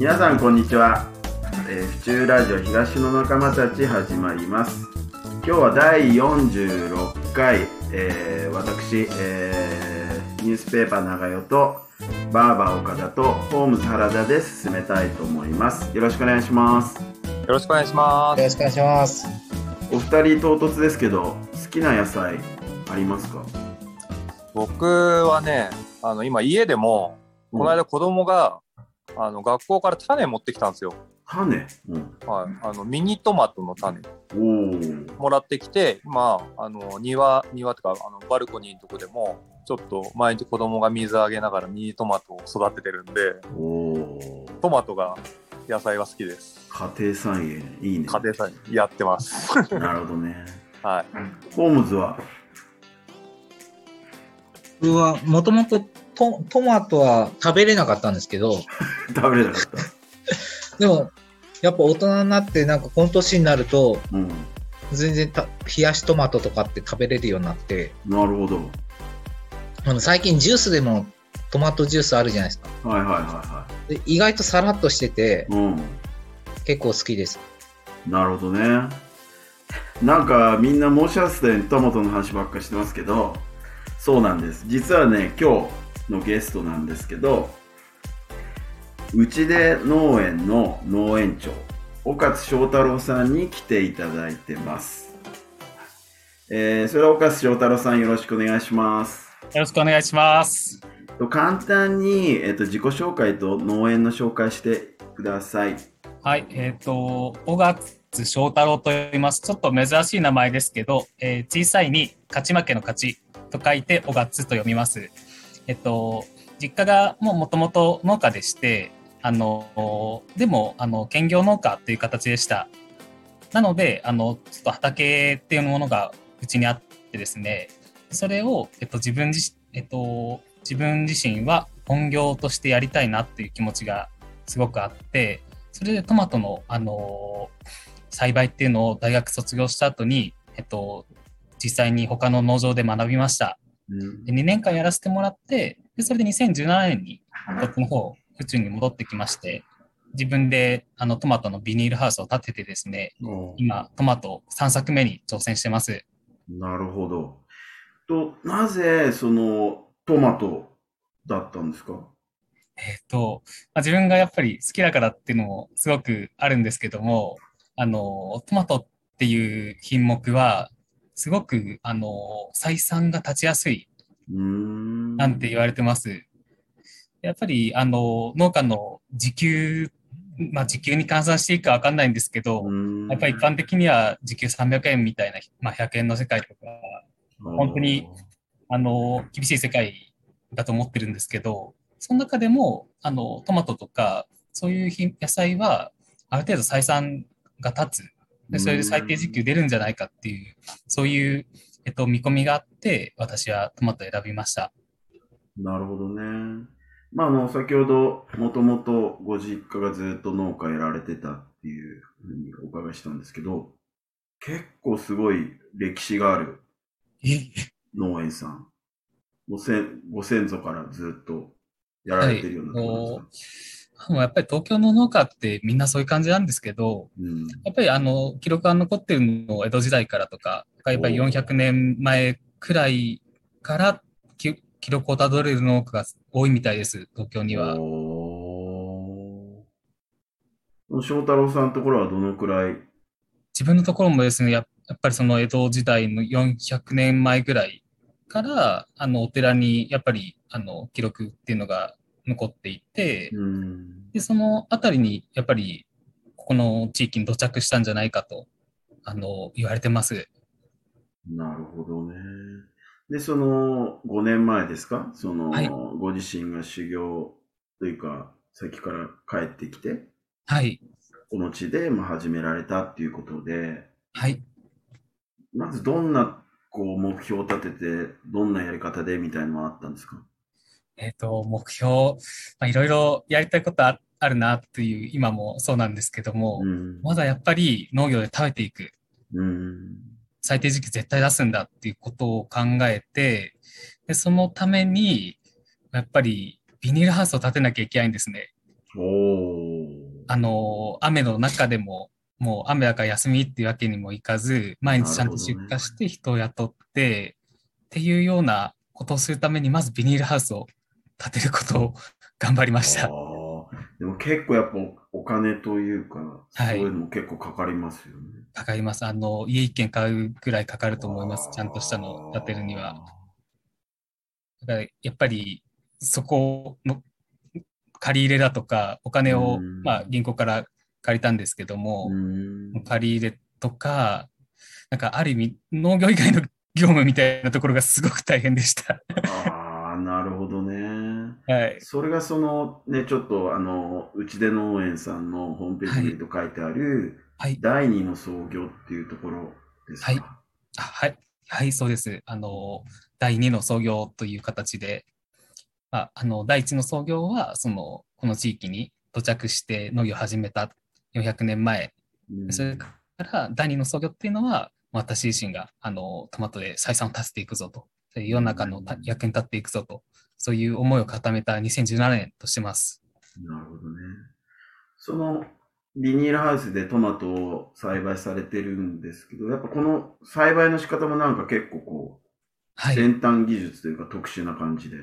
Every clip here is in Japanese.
皆さんこんにちは、えー、府中ラジオ東の仲間たち始まります。今日は第46回、えー、私、えー、ニュースペーパー長代とバーバー岡田とホームズ原田で進めたいと思います。よろしくお願いします。よろしくお願いします。よろしくお願いします。お二人唐突ですけど好きな野菜ありますか？僕はねあの今家でもこの間子供が、うん、あの学校から種持ってきたんですよ。種、うん、はい、あのミニトマトの種。もらってきて、まあ、あの庭庭とかあのバルコニーのとこでもちょっと毎日子供が水あげながらミニトマトを育ててるんでトマトが野菜は好きです。家庭菜園いいね。家庭菜園やってます。なるほどね。はい。ホームズは？僕はもともとトマトは食べれなかったんですけど 食べれなかった。でもやっぱ大人になってなんかこの年になると、うん、全然た冷やしトマトとかって食べれるようになってなるほど。あの最近ジュースでもトマトジュースあるじゃないですか。はいはいはいはい。で意外とさらっとしてて、うん、結構好きです。なるほどね。なんかみんな申し合わせてトマトの話ばっかしてますけどそうなんです。実はね今日のゲストなんですけどうちで農園の農園長岡津翔太郎さんに来ていただいてます、えー、それは岡津翔太郎さんよろしくお願いします。よろしくお願いします。簡単に、えーと、自己紹介と農園の紹介してください。はいえっ、ー、と岡津翔太郎と言います。ちょっと珍しい名前ですけど、えー、小さいに勝ち負けの勝ちと書いて、おがつと読みます。えっと、実家がもうもともと農家でして、あの、でも、あの、兼業農家っていう形でした。なので、あの、ちょっと畑っていうものがうちにあってですね、それを、えっと、自分自、えっと、自分自身は本業としてやりたいなっていう気持ちがすごくあって、それでトマトの、あの、栽培っていうのを大学卒業した後に、えっと、実際に他の農場で学びました。で2年間やらせてもらって、でそれで2017年にこっちの方、府中に戻ってきまして、自分であのトマトのビニールハウスを建ててですね、今、トマト3作目に挑戦してます。なるほど。と、なぜそのトマトだったんですか？えっ、と、まあ、自分がやっぱり好きだからっていうのもすごくあるんですけども、あの、トマトっていう品目は、すごく、あの、採算が立ちやすい、なんて言われてます。やっぱり、あの、農家の時給、まあ、時給に換算していいかわかんないんですけど、やっぱり一般的には時給300円みたいな、まあ、100円の世界とか、本当に、あの、厳しい世界だと思ってるんですけど、その中でも、あの、トマトとか、そういう野菜は、ある程度採算が立つでそれで最低時給出るんじゃないかっていう、そういう、えっと、見込みがあって、私はトマトを選びました。なるほどね。まあ、あの、先ほど、もともとご実家がずっと農家やられてたっていうふうにお伺いしたんですけど、結構すごい歴史がある農園さん。ご先ご先祖からずっとやられてるようなところですか、もうやっぱり東京の農家ってみんなそういう感じなんですけど、うん、やっぱりあの記録が残ってるのを江戸時代からとか、やっぱり400年前くらいから記録をたどれる農家が多いみたいです、東京には。翔太郎さんのところはどのくらい？自分のところもですね、やっぱりその江戸時代の400年前ぐらいから、あのお寺にやっぱりあの記録っていうのが残っていて、で、そのあたりにやっぱりここの地域に土着したんじゃないかと、あの、言われてます。なるほどね。で、その5年前ですか？その、はい、ご自身が修行というか、先から帰ってきて、はい。この地で、まあ、始められたっていうことで、はい。まずどんな、こう、目標を立てて、どんなやり方でみたいなのはあったんですか？えっ、ー、と、目標、まあ、いろいろやりたいことああるなっていう、今もそうなんですけども、うん、まだやっぱり農業で食べていく。うん、最低時期絶対出すんだっていうことを考えて、でそのために、やっぱりビニールハウスを建てなきゃいけないんですね。おあの、雨の中でも、もう雨だから休みっていうわけにもいかず、毎日ちゃんと出荷して人を雇って、っていうようなことをするために、まずビニールハウスを建てることを 頑張りました。でも結構やっぱお金というか、そういうのも結構かかりますよね。かかります。あの、家一軒買うぐらいかかると思います。ちゃんとしたのを建てるには。だからやっぱりそこの借り入れだとか、お金を、まあ、銀行から借りたんですけども、借り入れとか、なんかある意味農業以外の業務みたいなところがすごく大変でした。ああ、なるほどね。はい。それがそのね、ちょっとあの、うちで農園さんのホームページにと書いてある、はい、第二の創業っていうところですか？はい。はい。はい、そうです。あの、第二の創業という形で、まあ、あの、第一の創業は、その、この地域に到着して農業を始めた400年前。うん、それから、第二の創業っていうのは、私自身が、あの、トマトで採算を立てていくぞと、世の中の役に立っていくぞと、そういう思いを固めた2017年としてます。なるほどね。その、ビニールハウスでトマトを栽培されてるんですけど、やっぱこの栽培の仕方もなんか結構こう、はい、先端技術というか特殊な感じで。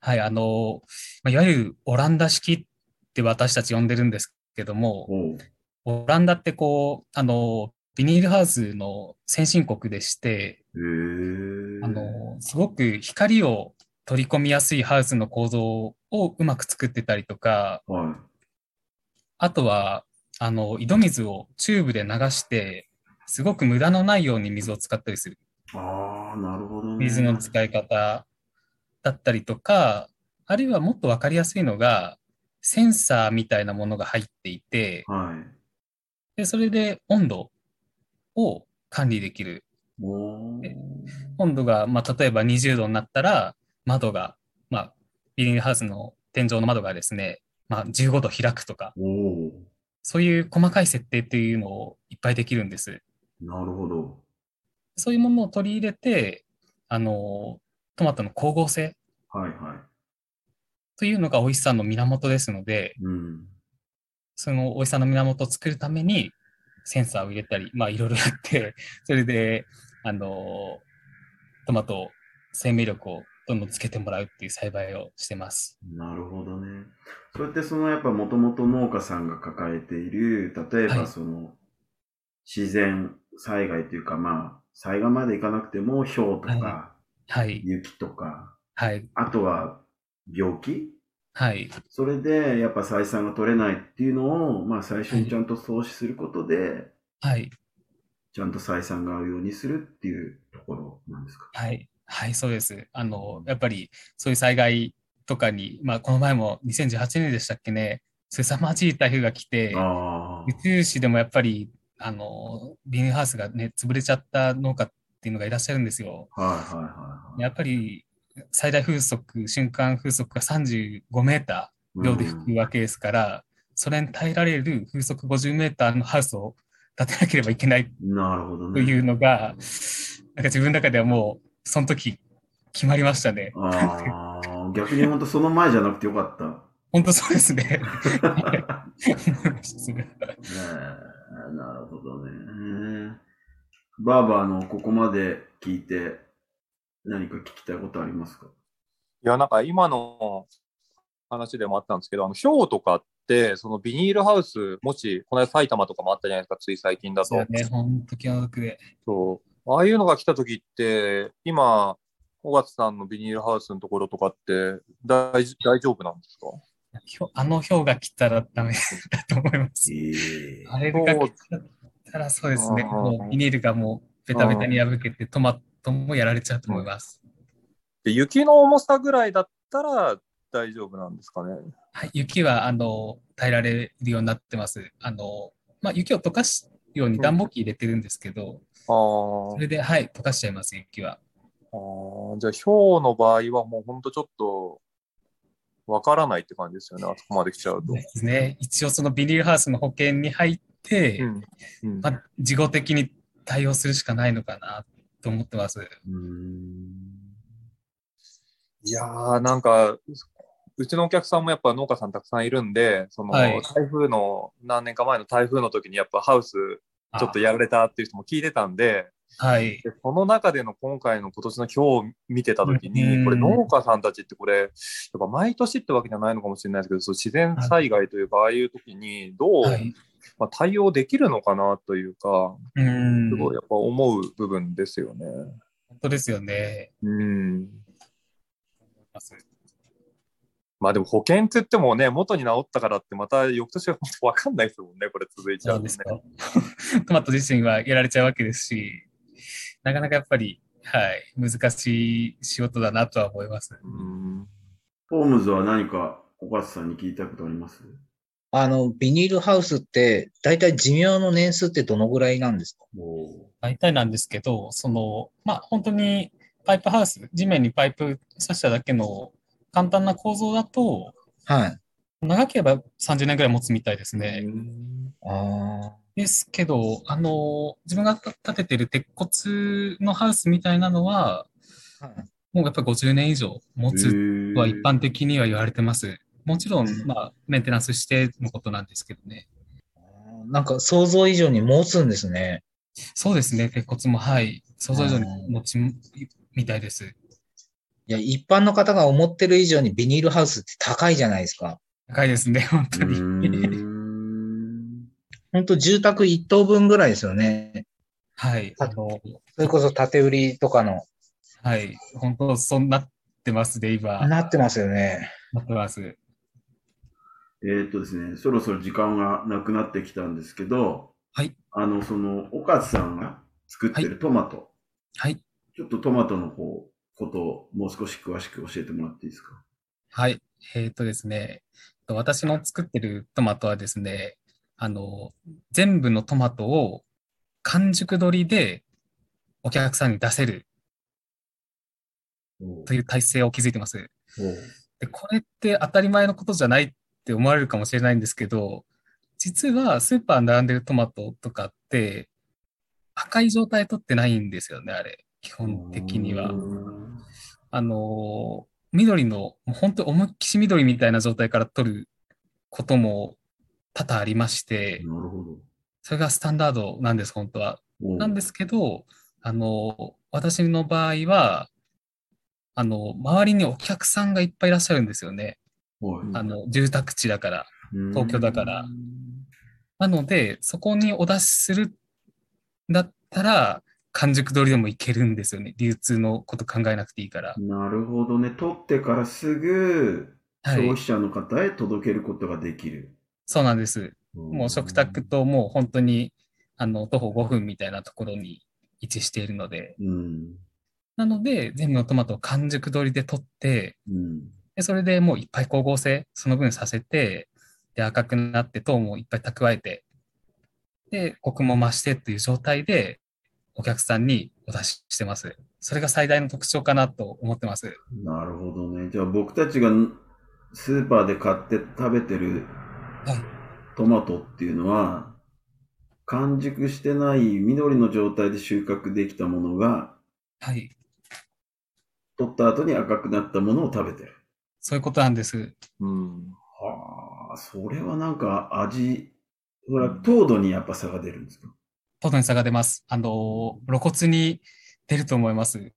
はい、あの、いわゆるオランダ式って私たち呼んでるんですけども、オランダってこう、あの、ビニールハウスの先進国でして、あの、すごく光を取り込みやすいハウスの構造をうまく作ってたりとか、はい、あとは、あの、井戸水をチューブで流して、すごく無駄のないように水を使ったりする。ああ、なるほど、ね、水の使い方だったりとか、あるいはもっとわかりやすいのが、センサーみたいなものが入っていて、はい、でそれで温度を管理できる。温度が、まあ、例えば20度になったら、窓が、まあ、ビニールハウスの天井の窓がですね、まあ、15度開くとか、そういう細かい設定っていうのをいっぱいできるんです。なるほど。そういうものを取り入れて、あの、トマトの光合成。はいはい。というのが美味しさの源ですので、うん、その美味しさの源を作るためにセンサーを入れたり、まあいろいろやって、それで、あの、トマト生命力をどんどんつけてもらうっていう栽培をしてます。なるほどね。それってそのやっぱもともと農家さんが抱えている、例えばその、自然災害というかまあ、災害までいかなくても氷とか、はい、雪とか、はい、あとは病気？はい。それで、やっぱ採算が取れないっていうのを、まあ最初にちゃんと投資することで、はい。ちゃんと採算が合うようにするっていうところなんですか？はい。はい、そうです。あの、やっぱりそういう災害とかに、まあこの前も2018年でしたっけね、凄まじい台風が来て、宇宙市でもやっぱり、あの、ビニールハウスがね、潰れちゃった農家っていうのがいらっしゃるんですよ。はいはいはい、やっぱり最大風速、瞬間風速が35メーター秒で吹くわけですから、うん、それに耐えられる風速50メーターのハウスを建てなければいけないなるほど、ね、というのが、なんか自分の中ではもう、その時決まりましたね。ああ、逆に本当その前じゃなくてよかった。本当そうですね。なるほどね。バーバーのここまで聞いて、何か聞きたいことありますか？いや、なんか今の話でもあったんですけど、あの、氷とかって、そのビニールハウス、もし、この間埼玉とかもあったじゃないですか、つい最近だと。そうね、本当気の毒で。そう。ああいうのが来た時って、今、尾形さんのビニールハウスのところとかって大大丈夫なんですか？あの氷が来たらダメだと思います。えー、あれが来たらそうですね、もうビニールがもうベタベタに破けて止まっともやられちゃうと思います。で雪の重さぐらいだったら大丈夫なんですかね？はい、雪はあの耐えられるようになってます。あのまあ、雪を溶かすように暖房機入れてるんですけど、うん、それで、はい、溶かしちゃいます、雪は。あじゃあ、氷の場合はもう本当ちょっとわからないって感じですよね、あそこまで来ちゃうと。ですね。一応そのビニールハウスの保険に入って、うんうん、まあ、事後的に対応するしかないのかなと思ってます。いやー、なんか、うちのお客さんもやっぱ農家さんたくさんいるんで、その、台風の、何年か前の台風の時にやっぱハウスちょっとやられたっていう人も聞いてたんで、はい。でその中での今回の今年の今日見てた時に、これ農家さんたちってこれ、やっぱ毎年ってわけじゃないのかもしれないですけど、そう自然災害というか、ああいう時にどう、はい、まあ、対応できるのかなというか、すごいやっぱ思う部分ですよね。本当ですよね。うん。まあでも保険って言ってもね、元に治ったからってまた翌年は本当わかんないですもんね、これ続いちゃうとね。トマト自身はやられちゃうわけですし、なかなかやっぱり、はい、難しい仕事だなとは思います。ホームズは何か小勝さんに聞いたことあります？あの、ビニールハウスって、大体寿命の年数ってどのぐらいなんですか？大体なんですけど、その、まあ、本当にパイプハウス、地面にパイプ刺しただけの簡単な構造だと、はい。長ければ30年ぐらい持つみたいですね。ああ。ですけど、あの、自分が建ててる鉄骨のハウスみたいなのは、はい、もうやっぱり50年以上持つは一般的には言われてます。もちろん、まあ、メンテナンスしてのことなんですけどね。なんか想像以上に持つんですね。そうですね、鉄骨も、はい。想像以上に持ちみたいです。いや、一般の方が思ってる以上にビニールハウスって高いじゃないですか。高いですね、本当に。本当住宅一棟分ぐらいですよね。はい。あの、それこそ建て売りとかの。はい。本当、そうなってますね、今。なってますよね。なってます。えー、っとですね、そろそろ時間がなくなってきたんですけど、はい。あの、その、岡津さんが作ってるトマト。はい。ちょっとトマトの方、ことをもう少し詳しく教えてもらっていいですかはい。えー、っとですね、私の作ってるトマトはですね、あの、全部のトマトを完熟取りでお客さんに出せるという体制を築いてます。でこれって当たり前のことじゃないって思われるかもしれないんですけど、実はスーパーに並んでるトマトとかって赤い状態取ってないんですよね、あれ。基本的には。あの、緑の、本当思いっきし緑みたいな状態から取ることも多々ありまして、なるほど。それがスタンダードなんです、本当は。なんですけど、あの、私の場合は、あの、周りにお客さんがいっぱいいらっしゃるんですよね。あの、住宅地だから、東京だから。なので、そこにお出しするんだったら、完熟取りでもいけるんですよね。流通のこと考えなくていいから。なるほどね。取ってからすぐ、消費者の方へ届けることができる。そうなんです。もう食卓ともう本当に、あの、徒歩5分みたいなところに位置しているので、うん、なので、全部のトマトを完熟取りで取って、うん、でそれでもういっぱい光合成、その分させて、で、赤くなって糖もいっぱい蓄えて、で、コクも増してっていう状態で、お客さんにお出ししてます。それが最大の特徴かなと思ってます。なるほどね。じゃあ僕たちがスーパーで買って食べてるトマトっていうのは、完熟してない緑の状態で収穫できたものが、はい。取った後に赤くなったものを食べてる。そういうことなんです。うん。はあ、それはなんか味、ほら、糖度にやっぱ差が出るんですか？糖度に差が出ます。あの、露骨に出ると思います。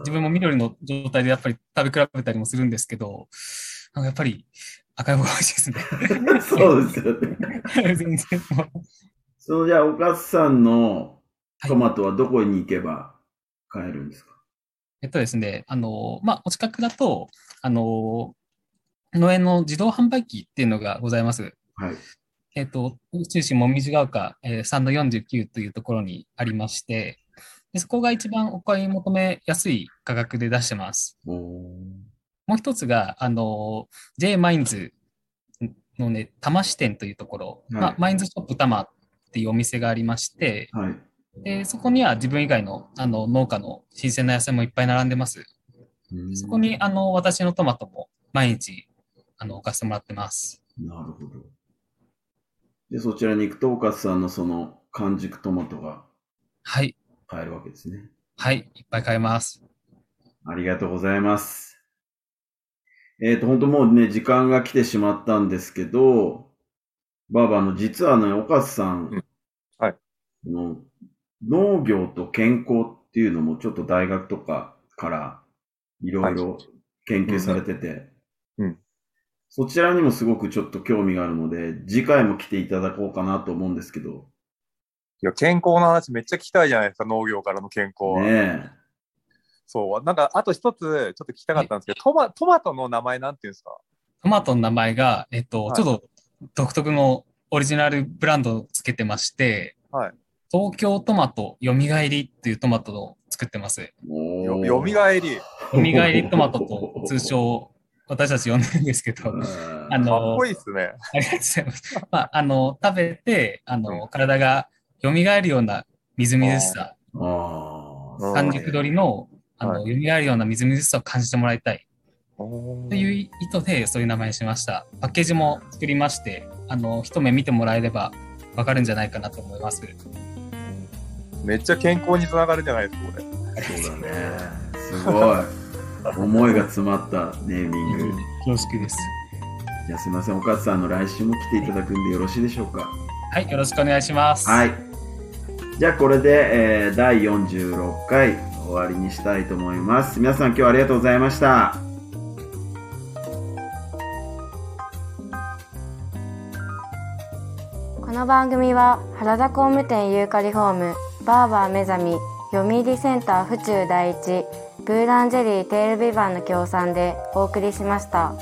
自分も緑の状態でやっぱり食べ比べたりもするんですけど、やっぱり赤い方が美味しいですね。そうですよね。全然。そのじゃあ、おかつさんのトマトはどこに行けば買えるんですか、はい、えっとですね、あの、まあ、お近くだと、あの、農園の自動販売機っていうのがございます。はい。えっと、中心もみじが丘、えー、3の49というところにありまして、でそこが一番お買い求めやすい価格で出してます。もう一つが、あの、J マインズのね、多摩支店というところ、はい、まあ、マインズショップ多摩っていうお店がありまして、はい、でそこには自分以外のあの農家の新鮮な野菜もいっぱい並んでます。そこにあの私のトマトも毎日あの置かせてもらってます。なるほど。で、そちらに行くと、岡さんのその完熟トマトがはい。買えるわけですね。はい、いっぱい買えます。ありがとうございます。えっ、ー、と、本当もうね、時間が来てしまったんですけど、バーバーの、実はね、岡津さん、うん、はい。の農業と健康っていうのもちょっと大学とかからいろいろ研究されてて、うん。そちらにもすごくちょっと興味があるので、次回も来ていただこうかなと思うんですけど。いや、健康の話めっちゃ聞きたいじゃないですか、農業からの健康は。ねそう。なんか、あと一つ、ちょっと聞きたかったんですけど、トマトマトの名前なんていうんですか？トマトの名前が、えっと、はい、ちょっと独特のオリジナルブランドをつけてまして、はい。東京トマトよみがえりっていうトマトを作ってます。よよみがえりよみがえりトマトと通称 私たち呼んでるんですけど、あの、かっこいいっすね。ありがとうございます。まあ、あの、食べて、あの、体が蘇るようなみずみずしさ、完熟鳥の、あの、蘇るようなみずみずしさを感じてもらいたい。という意図でそういう名前にしました。パッケージも作りまして、あの、一目見てもらえればわかるんじゃないかなと思います。めっちゃ健康につながるじゃないですか、これ。そうだね。すごい。思いが詰まったネーミング。恐縮です。じゃあすみません、岡津さんの来週も来ていただくんでよろしいでしょうか？はい、よろしくお願いします。はい。じゃあこれで、えー、第46回終わりにしたいと思います。皆さん今日はありがとうございました。この番組は原田工務店ユーカリホームバーバー目覚み読売センター府中第一ブーランジェリーテールビバンの協賛でお送りしました。